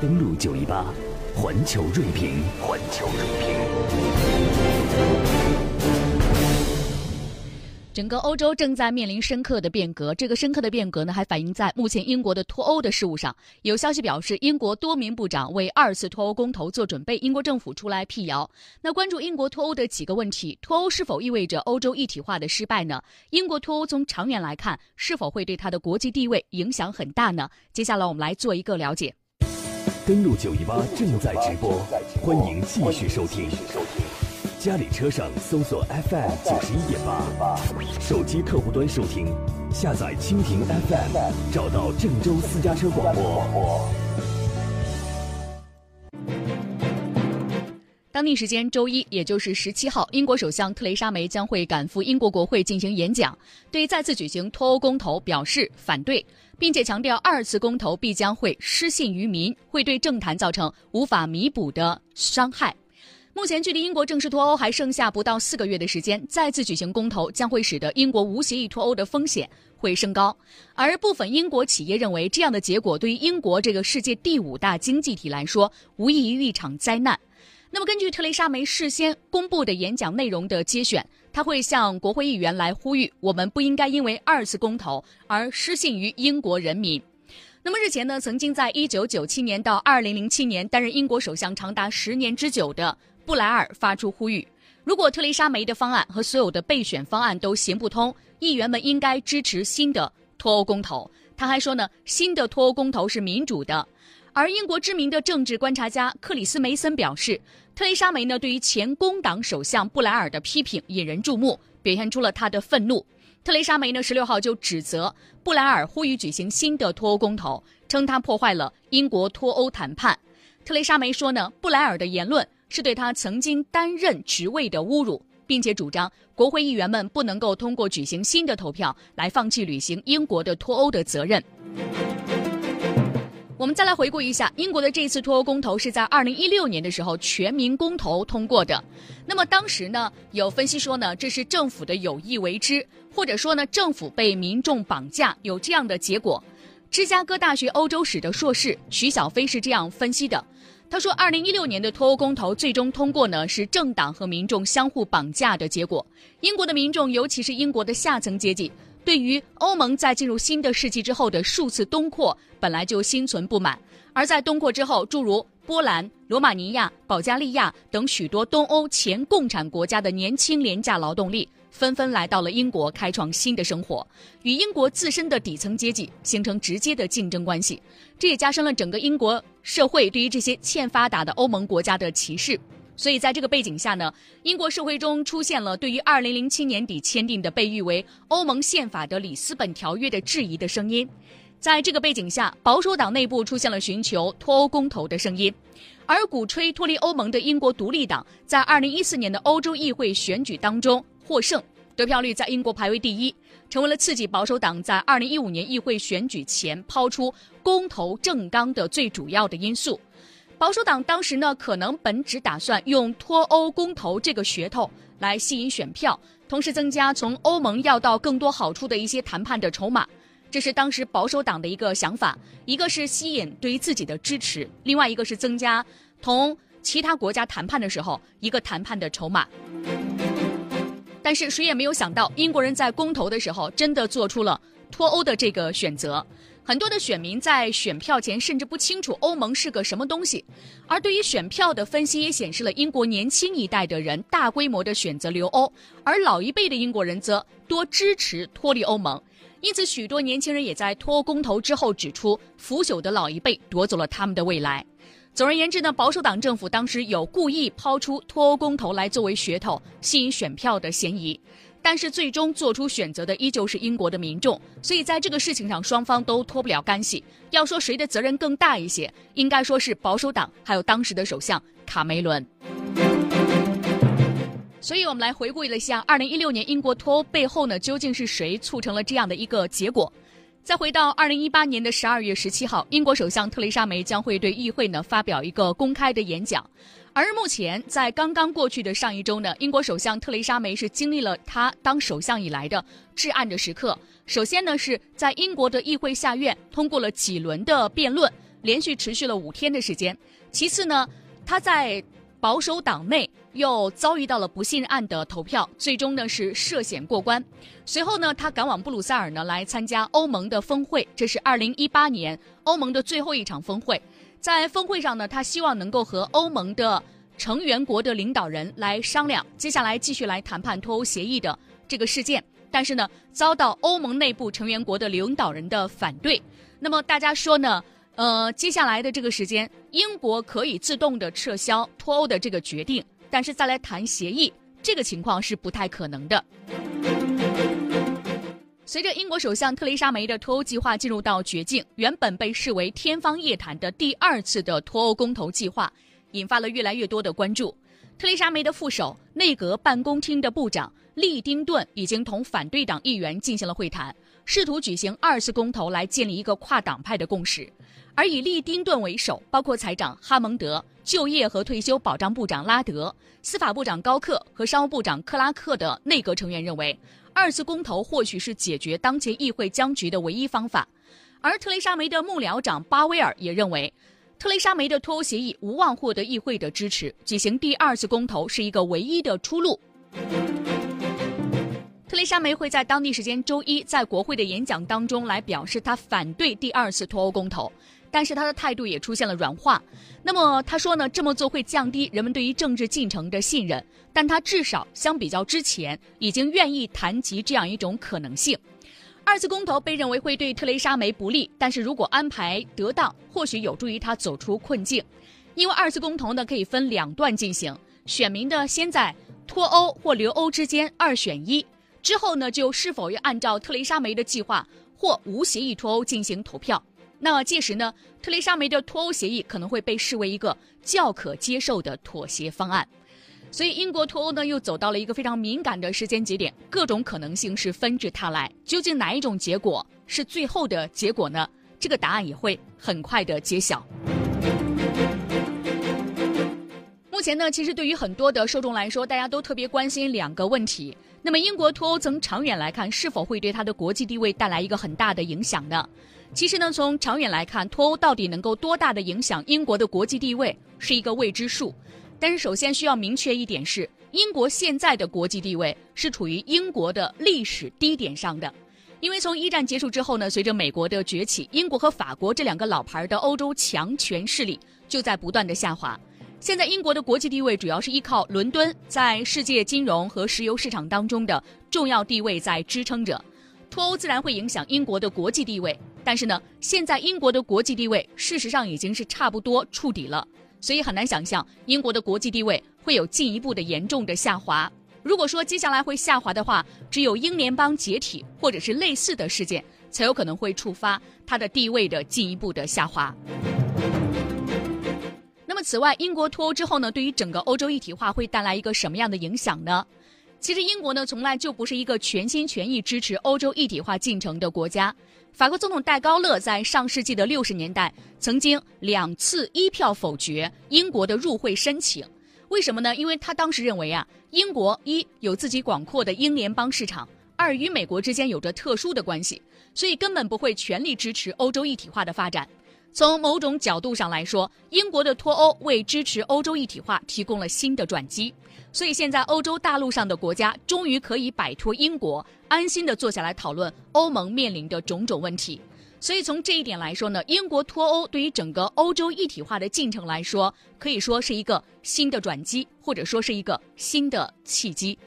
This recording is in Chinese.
登录九一八，环球锐评，环球锐评。整个欧洲正在面临深刻的变革，这个深刻的变革呢，还反映在目前英国的脱欧的事务上。有消息表示，英国多名部长为二次脱欧公投做准备，英国政府出来辟谣。那关注英国脱欧的几个问题：脱欧是否意味着欧洲一体化的失败呢？英国脱欧从长远来看，是否会对它的国际地位影响很大呢？接下来我们来做一个了解。登录九一八正在直播，欢迎继续收听。家里车上搜索 FM 九十一点八，手机客户端收听，下载蜻蜓 FM，找到郑州私家车广播。当地时间周一，也就是十七号，英国首相特蕾莎梅将会赶赴英国国会进行演讲，对再次举行脱欧公投表示反对，并且强调二次公投必将会失信于民，会对政坛造成无法弥补的伤害。目前距离英国正式脱欧还剩下不到四个月的时间，再次举行公投将会使得英国无协议脱欧的风险会升高。而部分英国企业认为，这样的结果对于英国这个世界第五大经济体来说，无异于一场灾难。那么，根据特蕾莎梅事先公布的演讲内容的节选，他会向国会议员来呼吁：我们不应该因为二次公投而失信于英国人民。那么日前呢，曾经在一九九七年到二零零七年担任英国首相长达十年之久的。布莱尔发出呼吁：如果特蕾莎梅的方案和所有的备选方案都行不通，议员们应该支持新的脱欧公投。他还说呢，新的脱欧公投是民主的。而英国知名的政治观察家克里斯梅森表示，特蕾莎梅呢对于前工党首相布莱尔的批评引人注目，表现出了他的愤怒。特蕾莎梅呢十六号就指责布莱尔呼吁举行新的脱欧公投，称他破坏了英国脱欧谈判。特蕾莎梅说呢，布莱尔的言论。是对他曾经担任职位的侮辱，并且主张国会议员们不能够通过举行新的投票来放弃履行英国的脱欧的责任。我们再来回顾一下，英国的这次脱欧公投是在二零一六年的时候全民公投通过的。那么当时呢，有分析说呢，这是政府的有意为之，或者说呢，政府被民众绑架，有这样的结果。芝加哥大学欧洲史的硕士徐小飞是这样分析的。他说，二零一六年的脱欧公投最终通过呢，是政党和民众相互绑架的结果。英国的民众，尤其是英国的下层阶级，对于欧盟在进入新的世纪之后的数次东扩，本来就心存不满。而在东扩之后，诸如波兰、罗马尼亚、保加利亚等许多东欧前共产国家的年轻廉价劳动力。纷纷来到了英国，开创新的生活，与英国自身的底层阶级形成直接的竞争关系，这也加深了整个英国社会对于这些欠发达的欧盟国家的歧视。所以，在这个背景下呢，英国社会中出现了对于2007年底签订的被誉为欧盟宪法的里斯本条约的质疑的声音。在这个背景下，保守党内部出现了寻求脱欧公投的声音，而鼓吹脱离欧盟的英国独立党在2014年的欧洲议会选举当中。获胜，得票率在英国排位第一，成为了刺激保守党在二零一五年议会选举前抛出公投政纲的最主要的因素。保守党当时呢，可能本只打算用脱欧公投这个噱头来吸引选票，同时增加从欧盟要到更多好处的一些谈判的筹码。这是当时保守党的一个想法，一个是吸引对于自己的支持，另外一个是增加同其他国家谈判的时候一个谈判的筹码。但是谁也没有想到，英国人在公投的时候真的做出了脱欧的这个选择。很多的选民在选票前甚至不清楚欧盟是个什么东西。而对于选票的分析也显示了英国年轻一代的人大规模的选择留欧，而老一辈的英国人则多支持脱离欧盟。因此，许多年轻人也在脱欧公投之后指出，腐朽的老一辈夺走了他们的未来。总而言之呢，保守党政府当时有故意抛出脱欧公投来作为噱头，吸引选票的嫌疑。但是最终做出选择的依旧是英国的民众，所以在这个事情上，双方都脱不了干系。要说谁的责任更大一些，应该说是保守党，还有当时的首相卡梅伦。所以我们来回顾了一下，二零一六年英国脱欧背后呢，究竟是谁促成了这样的一个结果？再回到二零一八年的十二月十七号，英国首相特蕾莎梅将会对议会呢发表一个公开的演讲。而目前在刚刚过去的上一周呢，英国首相特蕾莎梅是经历了她当首相以来的至暗的时刻。首先呢是在英国的议会下院通过了几轮的辩论，连续持续了五天的时间。其次呢，她在保守党内又遭遇到了不信任案的投票，最终呢是涉险过关。随后呢，他赶往布鲁塞尔呢来参加欧盟的峰会，这是二零一八年欧盟的最后一场峰会。在峰会上呢，他希望能够和欧盟的成员国的领导人来商量接下来继续来谈判脱欧协议的这个事件。但是呢，遭到欧盟内部成员国的领导人的反对。那么大家说呢？呃，接下来的这个时间，英国可以自动的撤销脱欧的这个决定，但是再来谈协议，这个情况是不太可能的。随着英国首相特蕾莎梅的脱欧计划进入到绝境，原本被视为天方夜谭的第二次的脱欧公投计划，引发了越来越多的关注。特蕾莎梅的副手、内阁办公厅的部长利丁顿已经同反对党议员进行了会谈，试图举行二次公投来建立一个跨党派的共识。而以利丁顿为首，包括财长哈蒙德、就业和退休保障部长拉德、司法部长高克和商务部长克拉克的内阁成员认为，二次公投或许是解决当前议会僵局的唯一方法。而特蕾莎梅的幕僚长巴威尔也认为，特蕾莎梅的脱欧协议无望获得议会的支持，举行第二次公投是一个唯一的出路。特蕾莎梅会在当地时间周一在国会的演讲当中来表示，她反对第二次脱欧公投。但是他的态度也出现了软化。那么他说呢，这么做会降低人们对于政治进程的信任。但他至少相比较之前，已经愿意谈及这样一种可能性。二次公投被认为会对特蕾莎梅不利，但是如果安排得当，或许有助于他走出困境。因为二次公投呢可以分两段进行，选民的先在脱欧或留欧之间二选一，之后呢就是否要按照特蕾莎梅的计划或无协议脱欧进行投票。那届时呢，特蕾莎梅的脱欧协议可能会被视为一个较可接受的妥协方案，所以英国脱欧呢又走到了一个非常敏感的时间节点，各种可能性是纷至沓来，究竟哪一种结果是最后的结果呢？这个答案也会很快的揭晓。前呢，其实对于很多的受众来说，大家都特别关心两个问题。那么，英国脱欧从长远来看，是否会对它的国际地位带来一个很大的影响呢？其实呢，从长远来看，脱欧到底能够多大的影响英国的国际地位，是一个未知数。但是，首先需要明确一点是，英国现在的国际地位是处于英国的历史低点上的。因为从一战结束之后呢，随着美国的崛起，英国和法国这两个老牌的欧洲强权势力就在不断的下滑。现在，英国的国际地位主要是依靠伦敦在世界金融和石油市场当中的重要地位在支撑着。脱欧自然会影响英国的国际地位。但是呢，现在英国的国际地位事实上已经是差不多触底了，所以很难想象英国的国际地位会有进一步的严重的下滑。如果说接下来会下滑的话，只有英联邦解体或者是类似的事件才有可能会触发它的地位的进一步的下滑。那么，此外，英国脱欧之后呢，对于整个欧洲一体化会带来一个什么样的影响呢？其实，英国呢从来就不是一个全心全意支持欧洲一体化进程的国家。法国总统戴高乐在上世纪的六十年代曾经两次一票否决英国的入会申请，为什么呢？因为他当时认为啊，英国一有自己广阔的英联邦市场，二与美国之间有着特殊的关系，所以根本不会全力支持欧洲一体化的发展。从某种角度上来说，英国的脱欧为支持欧洲一体化提供了新的转机。所以现在欧洲大陆上的国家终于可以摆脱英国，安心的坐下来讨论欧盟面临的种种问题。所以从这一点来说呢，英国脱欧对于整个欧洲一体化的进程来说，可以说是一个新的转机，或者说是一个新的契机。